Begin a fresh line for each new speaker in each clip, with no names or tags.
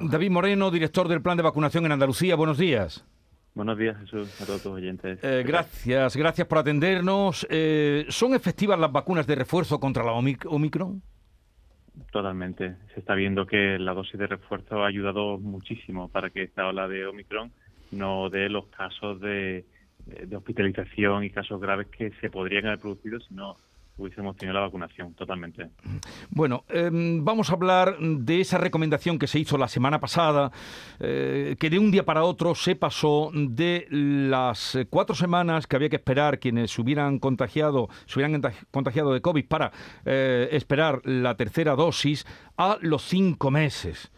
David Moreno, director del Plan de Vacunación en Andalucía. Buenos días.
Buenos días, Jesús, a todos tus oyentes.
Eh, gracias, gracias por atendernos. Eh, ¿Son efectivas las vacunas de refuerzo contra la Omicron?
Totalmente. Se está viendo que la dosis de refuerzo ha ayudado muchísimo para que esta ola de Omicron no dé los casos de, de hospitalización y casos graves que se podrían haber producido si no hubiésemos tenido la vacunación, totalmente.
Bueno, em, vamos a hablar de esa recomendación que se hizo la semana pasada, eh, que de un día para otro se pasó de las cuatro semanas que había que esperar quienes se hubieran contagiado, se hubieran contagiado de COVID para eh, esperar la tercera dosis a los cinco meses.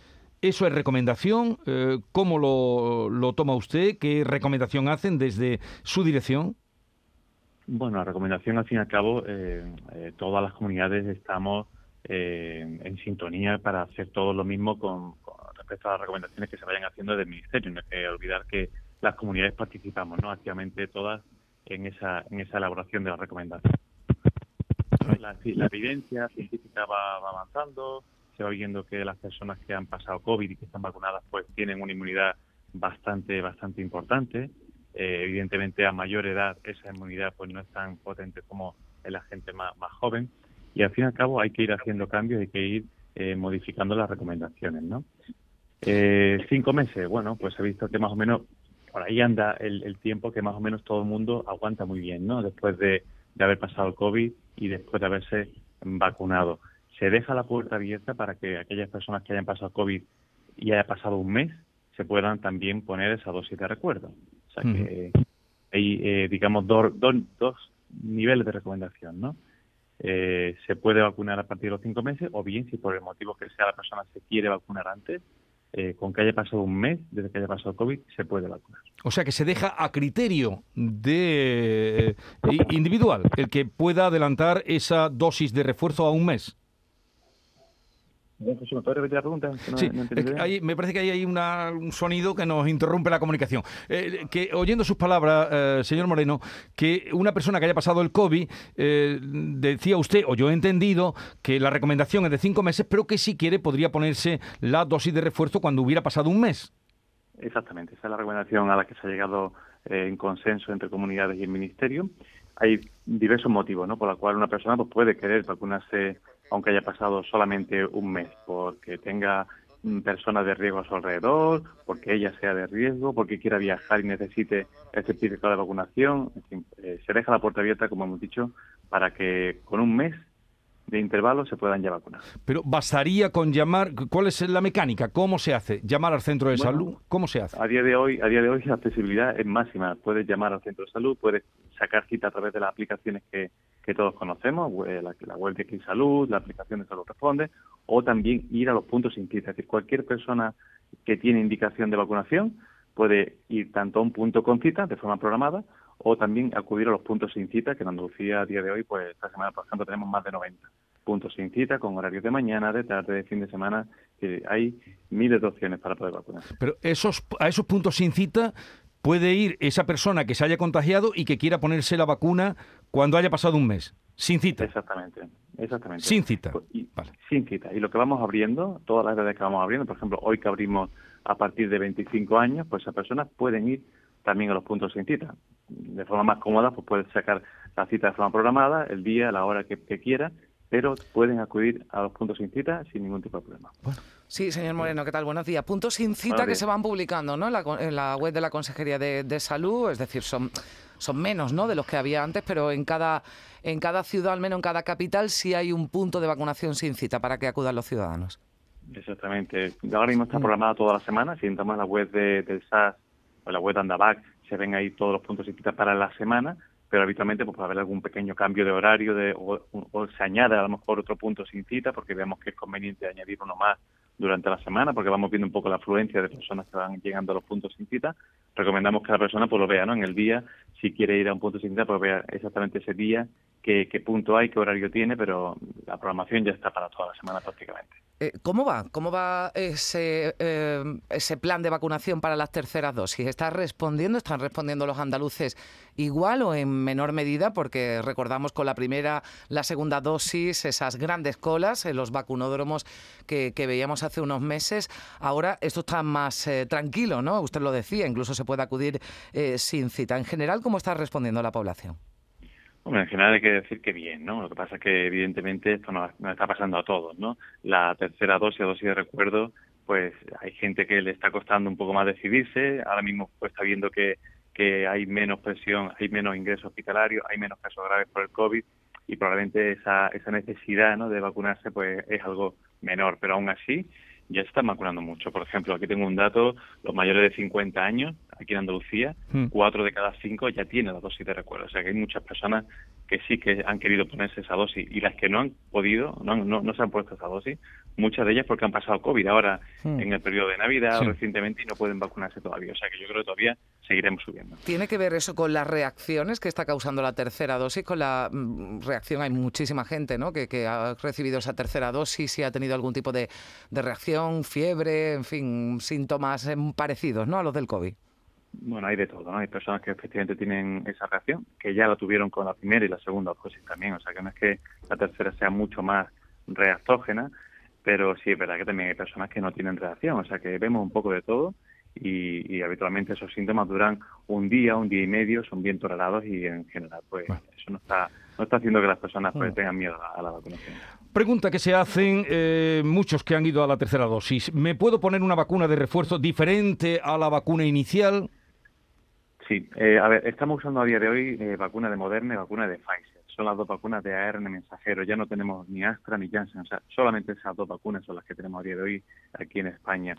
¿Eso es recomendación? Eh, ¿Cómo lo, lo toma usted? ¿Qué recomendación hacen desde su dirección?
Bueno, la recomendación, al fin y al cabo, eh, eh, todas las comunidades estamos eh, en sintonía para hacer todo lo mismo con, respecto a las recomendaciones que se vayan haciendo del Ministerio. No hay que olvidar que las comunidades participamos ¿no? activamente todas en esa, en esa elaboración de las recomendaciones. La, evidencia científica va, avanzando, se va viendo que las personas que han pasado COVID y que están vacunadas pues tienen una inmunidad bastante bastante importante eh, evidentemente a mayor edad esa inmunidad pues no es tan potente como en la gente más, más joven y al fin y al cabo hay que ir haciendo cambios, hay que ir eh, modificando las recomendaciones, ¿no? Eh, cinco meses, bueno, pues he visto que más o menos por ahí anda el, tiempo que más o menos todo el mundo aguanta muy bien, ¿no? Después de, de haber pasado el COVID y después de haberse vacunado. Se deja la puerta abierta para que aquellas personas que hayan pasado COVID y haya pasado un mes se puedan también poner esa dosis de recuerdo. O sea que hay, eh, digamos, dos, dos, niveles de recomendación, ¿no? Eh, se puede vacunar a partir de los cinco meses o bien si por el motivo que sea la persona se quiere vacunar antes, eh, con que haya pasado un mes desde que haya pasado COVID, se puede vacunar.
O sea que se deja a criterio de individual el que pueda adelantar esa dosis de refuerzo a un mes.
¿Me repetir la pregunta?
sí, me parece que hay, un sonido que nos interrumpe la comunicación. Eh, que oyendo sus palabras, eh, señor Moreno, que una persona que haya pasado el COVID, eh, decía usted, o yo he entendido, que la recomendación es de cinco meses, pero que si quiere podría ponerse la dosis de refuerzo cuando hubiera pasado un mes.
Exactamente, esa es la recomendación a la que se ha llegado en consenso entre comunidades y el Ministerio. Hay diversos motivos, ¿no? Por la cual una persona pues, puede querer vacunarse aunque haya pasado solamente un mes, porque tenga mm, personas de riesgo a su alrededor, porque ella sea de riesgo, porque quiera viajar y necesite el certificado de vacunación. En fin, eh, se deja la puerta abierta, como hemos dicho, para que con un mes de intervalo se puedan ya vacunar.
Pero bastaría con llamar, ¿cuál es la mecánica? ¿Cómo se hace? ¿Llamar al centro de salud? ¿Cómo se hace?
A día de hoy, a día de hoy la accesibilidad es máxima. Puedes llamar al centro de salud, puedes sacar cita a través de las aplicaciones que, que todos conocemos, la, la web de Clic Salud, la aplicación de Salud Responde, o también ir a los puntos sin cita. Es decir, cualquier persona que tiene indicación de vacunación puede ir tanto a un punto con cita de forma programada o también acudir a los puntos sin cita, que en Andalucía a día de hoy, pues esta semana, por ejemplo, tenemos más de 90 puntos sin cita, con horarios de mañana, de tarde, de fin de semana, que hay miles de opciones para poder vacunar.
Pero esos, a esos puntos sin cita puede ir esa persona que se haya contagiado y que quiera ponerse la vacuna cuando haya pasado un mes, sin cita.
Exactamente, exactamente.
Sin cita.
Pues, sin cita. Y lo que vamos abriendo, todas las edades que vamos abriendo, por ejemplo, hoy que abrimos a partir de 25 años, pues esas personas pueden ir también a los puntos sin cita. De forma más cómoda, pues pueden sacar la cita de forma programada, el día, la hora que, quiera, pero pueden acudir a los puntos sin cita sin ningún tipo de problema.
Sí, señor Moreno, ¿qué tal? Buenos días. Puntos sin cita que se van publicando ¿no? en, la, web de la Consejería de, Salud, es decir, son, son menos ¿no? de los que había antes, pero en cada, en cada ciudad, al menos en cada capital, sí hay un punto de vacunación sin cita para que acudan los ciudadanos.
Exactamente. Ahora mismo está programada toda la semana. Si entramos en la web de, del SAS o la web de Andavac, se ven ahí todos los puntos sin cita para la semana pero habitualmente pues, puede haber algún pequeño cambio de horario de, o, se añade a lo mejor otro punto sin cita porque vemos que es conveniente añadir uno más durante la semana porque vamos viendo un poco la afluencia de personas que van llegando a los puntos sin cita. Recomendamos que la persona pues lo vea ¿no? en el día, si quiere ir a un punto sin cita, pues vea exactamente ese día qué, punto hay, qué horario tiene, pero la programación ya está para toda la semana prácticamente.
Eh, ¿Cómo va? ¿Cómo va ese, eh, ese plan de vacunación para las terceras dosis? ¿Está respondiendo? ¿Están respondiendo los andaluces igual o en menor medida? Porque recordamos con la primera, la segunda dosis, esas grandes colas en los vacunódromos que, veíamos hace unos meses. Ahora esto está más eh, tranquilo, ¿no? Usted lo decía, incluso se puede acudir sin cita. En general, ¿cómo está respondiendo la población?
Bueno, en general hay que decir que bien, ¿no? Lo que pasa es que evidentemente esto nos, está pasando a todos, ¿no? La tercera dosis, dosis de recuerdo, pues hay gente que le está costando un poco más decidirse. Ahora mismo pues está viendo que, que hay menos presión, hay menos ingresos hospitalarios, hay menos casos graves por el COVID y probablemente esa, esa necesidad ¿no? de vacunarse pues es algo menor. Pero aún así, ya se están vacunando mucho. Por ejemplo, aquí tengo un dato, los mayores de 50 años, aquí en Andalucía, hmm. cuatro de cada cinco ya tienen la dosis de recuerdo. O sea que hay muchas personas que sí que han querido ponerse esa dosis y las que no han podido, no, no, se han puesto esa dosis, muchas de ellas porque han pasado COVID ahora hmm. en el periodo de Navidad recientemente y no pueden vacunarse todavía. O sea que yo creo que todavía seguiremos subiendo.
¿Tiene que ver eso con las reacciones que está causando la tercera dosis? Con la mm, reacción, hay muchísima gente ¿no? que, que ha recibido esa tercera dosis y ha tenido algún tipo de, de reacción, fiebre, en fin, síntomas em, parecidos ¿no? a los del COVID.
Bueno, hay de todo, ¿no? Hay personas que efectivamente tienen esa reacción, que ya la tuvieron con la primera y la segunda dosis también, o sea que no es que la tercera sea mucho más reactógena, pero sí es verdad que también hay personas que no tienen reacción, o sea que vemos un poco de todo y, habitualmente esos síntomas duran un día, un día y medio, son bien tolerados y en general pues eso no está no está haciendo que las personas pues, tengan miedo a, la vacunación.
Pregunta que se hacen eh, muchos que han ido a la tercera dosis. ¿Me puedo poner una vacuna de refuerzo diferente a la vacuna inicial?
Sí, eh, a ver, estamos usando a día de hoy eh, vacuna de Moderna y vacuna de Pfizer. Son las dos vacunas de ARN mensajero. Ya no tenemos ni Astra ni Janssen. O sea, solamente esas dos vacunas son las que tenemos a día de hoy aquí en España.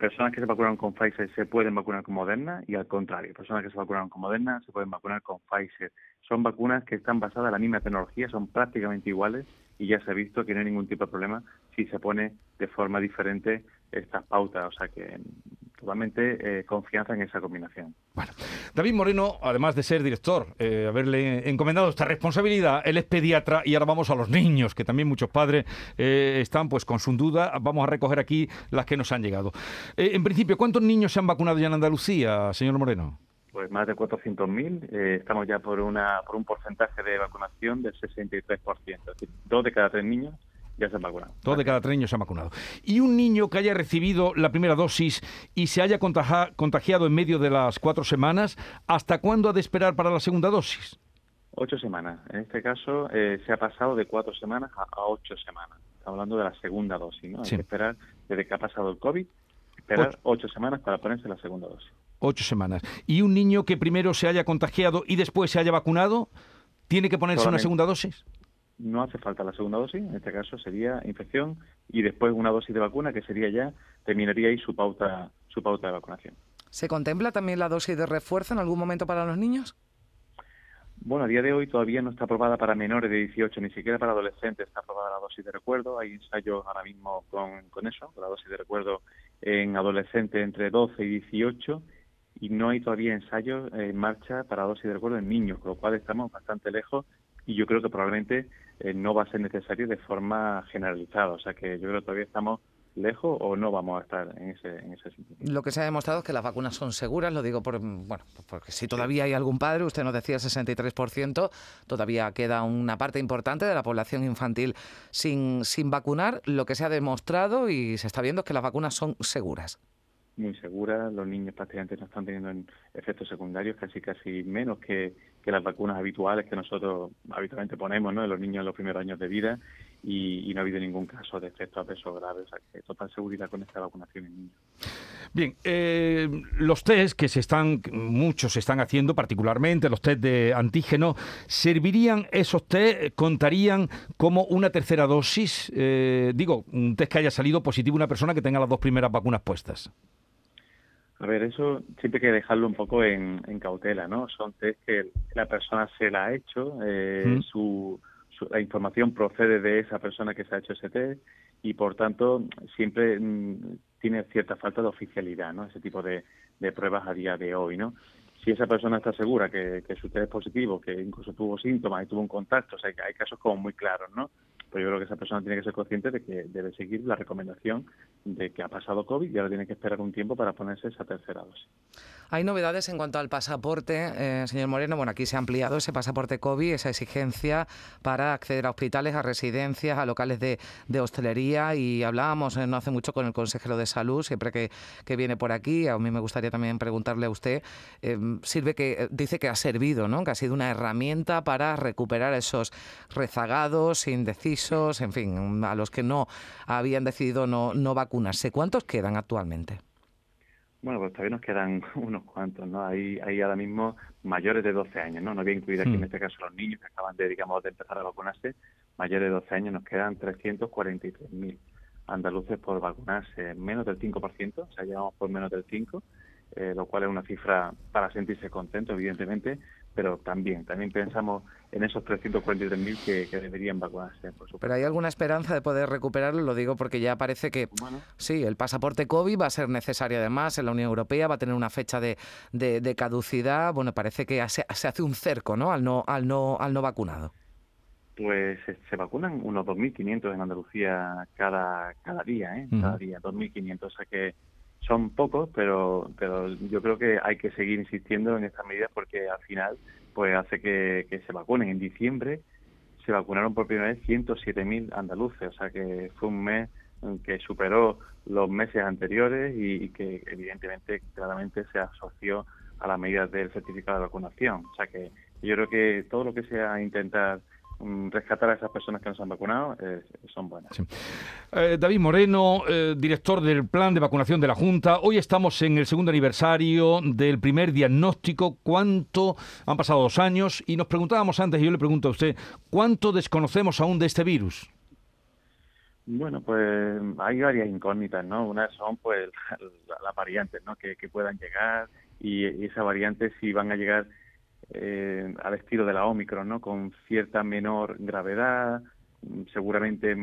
Personas que se vacunaron con Pfizer se pueden vacunar con Moderna y al contrario, personas que se vacunaron con Moderna se pueden vacunar con Pfizer. Son vacunas que están basadas en la misma tecnología, son prácticamente iguales y ya se ha visto que no hay ningún tipo de problema si se pone de forma diferente estas pautas. O sea que totalmente eh, confianza en esa combinación.
Bueno, David Moreno, además de ser director, eh, haberle encomendado esta responsabilidad, él es pediatra y ahora vamos a los niños, que también muchos padres eh, están pues con su duda. Vamos a recoger aquí las que nos han llegado. en principio, ¿cuántos niños se han vacunado ya en Andalucía, señor Moreno?
Pues más de 400.000. estamos ya por, una, por un porcentaje de vacunación del 63%. Es decir, dos de cada tres niños ya se han vacunado.
Dos de cada tres niños se han vacunado. ¿Y un niño que haya recibido la primera dosis y se haya contagiado en medio de las cuatro semanas, ¿hasta cuándo ha de esperar para la segunda dosis?
Ocho semanas. En este caso eh, se ha pasado de cuatro semanas a, ocho semanas. Estamos hablando de la segunda dosis, ¿no? Hay que esperar desde que ha pasado el COVID, esperar ocho. semanas para ponerse la segunda dosis.
Ocho semanas. ¿Y un niño que primero se haya contagiado y después se haya vacunado, tiene que ponerse una segunda dosis?
No hace falta la segunda dosis, en este caso sería infección y después una dosis de vacuna que sería ya, terminaría ahí su pauta, su pauta de vacunación.
¿Se contempla también la dosis de refuerzo en algún momento para los niños?
Bueno, a día de hoy todavía no está aprobada para menores de 18, ni siquiera para adolescentes está aprobada la dosis de recuerdo. Hay ensayos ahora mismo con, con eso, con la dosis de recuerdo en adolescentes entre 12 y 18, y no hay todavía ensayos en marcha para dosis de recuerdo en niños, con lo cual estamos bastante lejos y yo creo que probablemente eh, no va a ser necesario de forma generalizada. O sea que yo creo que todavía estamos lejos o no vamos a estar en ese, en ese sentido.
Lo que se ha demostrado es que las vacunas son seguras, lo digo por, bueno, porque si todavía hay algún padre, usted nos decía 63%, todavía queda una parte importante de la población infantil sin, sin vacunar. Lo que se ha demostrado y se está viendo es que las vacunas son seguras
muy seguras, los niños prácticamente no están teniendo efectos secundarios, casi casi menos que, las vacunas habituales que nosotros habitualmente ponemos ¿no? en los niños en los primeros años de vida y, no ha habido ningún caso de efectos peso graves, o sea que total seguridad con esta vacunación en niños.
Bien, eh, los test que se están, muchos se están haciendo, particularmente los test de antígeno, ¿servirían esos test, contarían como una tercera dosis? Eh, digo, un test que haya salido positivo una persona que tenga las dos primeras vacunas puestas.
A ver, eso siempre hay que dejarlo un poco en, cautela, ¿no? Son test que la persona se la ha hecho, eh, su, la información procede de esa persona que se ha hecho ese test y, por tanto, siempre mm, tiene cierta falta de oficialidad, ¿no? Ese tipo de, pruebas a día de hoy, ¿no? si esa persona está segura que, que su test es positivo, que incluso tuvo síntomas y tuvo un contacto, o sea, que hay casos como muy claros, ¿no? Pero yo creo que esa persona tiene que ser consciente de que debe seguir la recomendación de que ha pasado COVID y ahora tiene que esperar un tiempo para ponerse esa tercera dosis.
Hay novedades en cuanto al pasaporte, eh, señor Moreno. Bueno, aquí se ha ampliado ese pasaporte COVID, esa exigencia para acceder a hospitales, a residencias, a locales de, hostelería. Y hablábamos eh, no hace mucho con el consejero de salud, siempre que, viene por aquí. A mí me gustaría también preguntarle a usted, eh, sirve que dice que ha servido, ¿no? que ha sido una herramienta para recuperar esos rezagados, indecisos, en fin, a los que no habían decidido no, no vacunarse. ¿Cuántos quedan actualmente?
Bueno, pues todavía nos quedan unos cuantos, ¿no? Hay, hay ahora mismo mayores de 12 años, ¿no? No voy a incluir aquí en hmm. este caso los niños que acaban de, digamos, de empezar a vacunarse. Mayores de 12 años nos quedan 343.000 andaluces por vacunarse, menos del 5%, o sea, llevamos por menos del 5%, eh, lo cual es una cifra para sentirse contento, evidentemente, pero también, también pensamos en esos 343.000 que, que deberían vacunarse. Por
pero hay alguna esperanza de poder recuperarlo, lo digo porque ya parece que sí, el pasaporte COVID va a ser necesario además en la Unión Europea, va a tener una fecha de, de, caducidad, bueno, parece que se, se, hace un cerco ¿no? Al, no, al, no, al no vacunado.
Pues se, vacunan unos 2.500 en Andalucía cada, cada día, ¿eh? cada día, 2.500, o sea que son pocos, pero, pero yo creo que hay que seguir insistiendo en estas medidas porque al final pues hace que, se vacunen. En diciembre se vacunaron por primera vez 107.000 andaluces, o sea que fue un mes que superó los meses anteriores y, y, que evidentemente claramente se asoció a las medidas del certificado de vacunación. O sea que yo creo que todo lo que sea intentar rescatar a esas personas que nos han vacunado eh, son buenas.
Eh, David Moreno, eh, director del plan de vacunación de la Junta. Hoy estamos en el segundo aniversario del primer diagnóstico. ¿Cuánto han pasado dos años? Y nos preguntábamos antes, y yo le pregunto a usted, ¿cuánto desconocemos aún de este virus?
Bueno, pues hay varias incógnitas, ¿no? Una son pues las variantes, ¿no? Que, puedan llegar y, y esas variantes si van a llegar eh, al estilo de la Omicron, ¿no? Con cierta menor gravedad, seguramente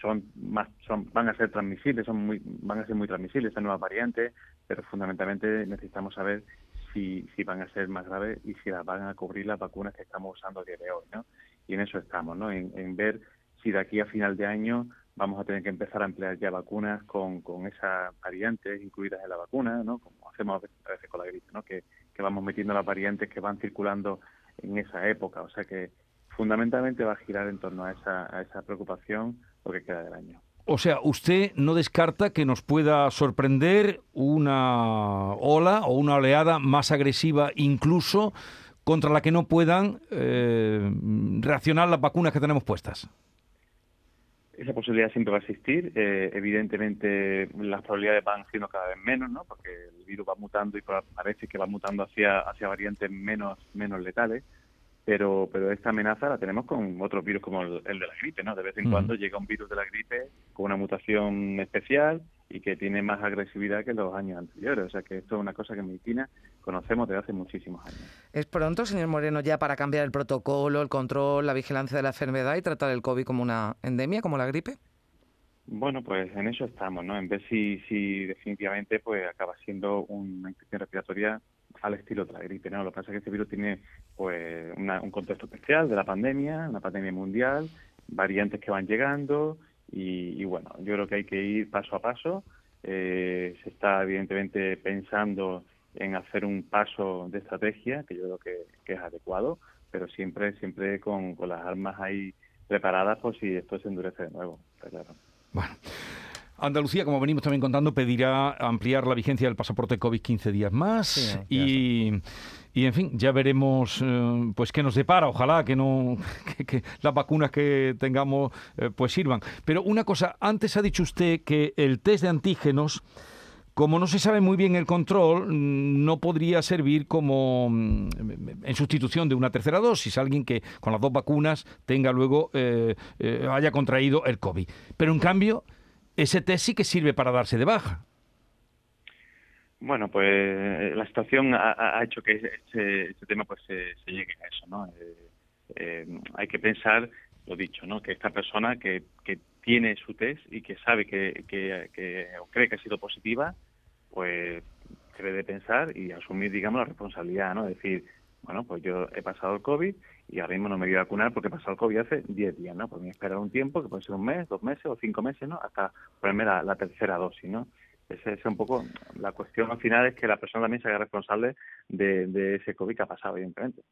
son más van a ser transmisibles son muy van a ser muy transmisibles estas nuevas variantes pero fundamentalmente necesitamos saber si, si van a ser más graves y si las van a cubrir las vacunas que estamos usando a día de hoy ¿no? y en eso estamos ¿no? en, en ver si de aquí a final de año vamos a tener que empezar a emplear ya vacunas con, con esas variantes incluidas en la vacuna, ¿no? Como hacemos a veces con la gripe, ¿no? Que, que vamos metiendo las variantes que van circulando en esa época. O sea que fundamentalmente va a girar en torno a esa, esa preocupación lo que queda del año.
O sea, usted no descarta que nos pueda sorprender una ola o una oleada más agresiva incluso contra la que no puedan eh, reaccionar las vacunas que tenemos puestas.
Esa posibilidad siempre va a existir. Eh, evidentemente, las probabilidades van siendo cada vez menos, ¿no? Porque el virus va mutando y parece que va mutando hacia, hacia variantes menos, menos letales pero pero esta amenaza la tenemos con otros virus como el, de la gripe, ¿no? De vez en cuando llega un virus de la gripe con una mutación especial y que tiene más agresividad que los años anteriores. O sea que esto es una cosa que en medicina conocemos desde hace muchísimos años.
¿Es pronto, señor Moreno, ya para cambiar el protocolo, el control, la vigilancia de la enfermedad y tratar el COVID como una endemia, como la gripe?
Bueno, pues en eso estamos, ¿no? En ver si, si definitivamente pues acaba siendo una infección respiratoria al estilo de la gripe, ¿no? Lo que pasa es que este virus tiene pues un contexto especial de la pandemia, una pandemia mundial, variantes que van llegando y, bueno, yo creo que hay que ir paso a paso. Eh, se está evidentemente pensando en hacer un paso de estrategia que yo creo que, es adecuado, pero siempre siempre con, con, las armas ahí preparadas por si esto se endurece de nuevo, claro.
Bueno. Andalucía, como venimos también contando, pedirá ampliar la vigencia del pasaporte COVID 15 días más y, y, en fin, ya veremos eh, pues qué nos depara. Ojalá que no que, las vacunas que tengamos eh, pues sirvan. Pero una cosa, antes ha dicho usted que el test de antígenos como no se sabe muy bien el control, mm, no podría servir como mm, en sustitución de una tercera dosis, alguien que con las dos vacunas tenga luego, eh, haya contraído el COVID. Pero en cambio, ese test sí que sirve para darse de baja.
Bueno, pues eh, la situación ha, hecho que este, tema pues se, llegue a eso, ¿no? Eh, eh, hay que pensar, lo dicho, ¿no? Que esta persona que, que tiene su test y que sabe que, que, o cree que ha sido positiva, pues debe pensar y asumir, digamos, la responsabilidad, ¿no? decir, bueno, pues yo he pasado el COVID y ahora mismo no me voy a vacunar porque he pasado el COVID hace 10 días, ¿no? Pues me voy a esperar un tiempo, que puede ser un mes, dos meses o cinco meses, ¿no? Hasta ponerme la, tercera dosis, ¿no? Esa es un poco la cuestión al final es que la persona también se haga responsable de, de ese COVID que ha pasado, evidentemente.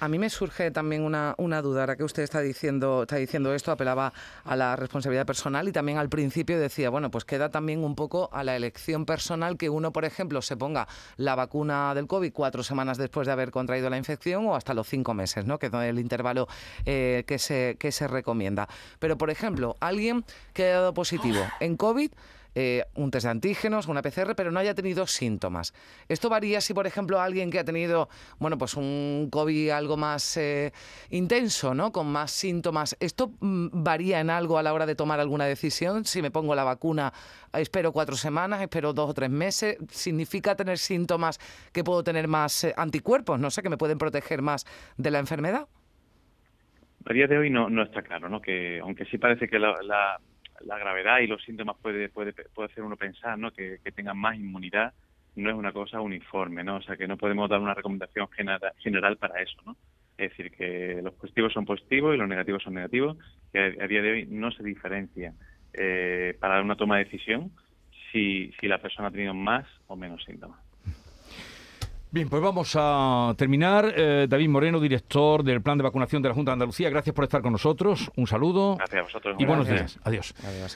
A mí me surge también una, una, duda, ahora que usted está diciendo, está diciendo esto, apelaba a la responsabilidad personal y también al principio decía, bueno, pues queda también un poco a la elección personal que uno, por ejemplo, se ponga la vacuna del COVID cuatro semanas después de haber contraído la infección o hasta los cinco meses, ¿no? que es el intervalo eh, que, se, que se recomienda. Pero, por ejemplo, alguien que ha dado positivo en COVID eh, un test de antígenos, una PCR, pero no haya tenido síntomas. Esto varía si, por ejemplo, alguien que ha tenido, bueno, pues un COVID algo más eh, intenso, ¿no? Con más síntomas. ¿Esto mm, varía en algo a la hora de tomar alguna decisión? Si me pongo la vacuna, espero cuatro semanas, espero dos o tres meses. ¿Significa tener síntomas que puedo tener más eh, anticuerpos? No sé, que me pueden proteger más de la enfermedad.
A día de hoy no, está claro, ¿no? Que aunque sí parece que la gravedad y los síntomas puede, puede, puede hacer uno pensar ¿no? que, tengan más inmunidad, no es una cosa uniforme, ¿no? O sea, que no podemos dar una recomendación general para eso, ¿no? Es decir, que los positivos son positivos y los negativos son negativos, que a, día de hoy no se diferencia eh, para una toma de decisión si, si la persona ha tenido más o menos síntomas.
Bien, pues vamos a terminar. Eh, David Moreno, director del Plan de Vacunación de la Junta de Andalucía, gracias por estar con nosotros. Un saludo.
Gracias a vosotros.
Y buenos días. Adiós. Adiós.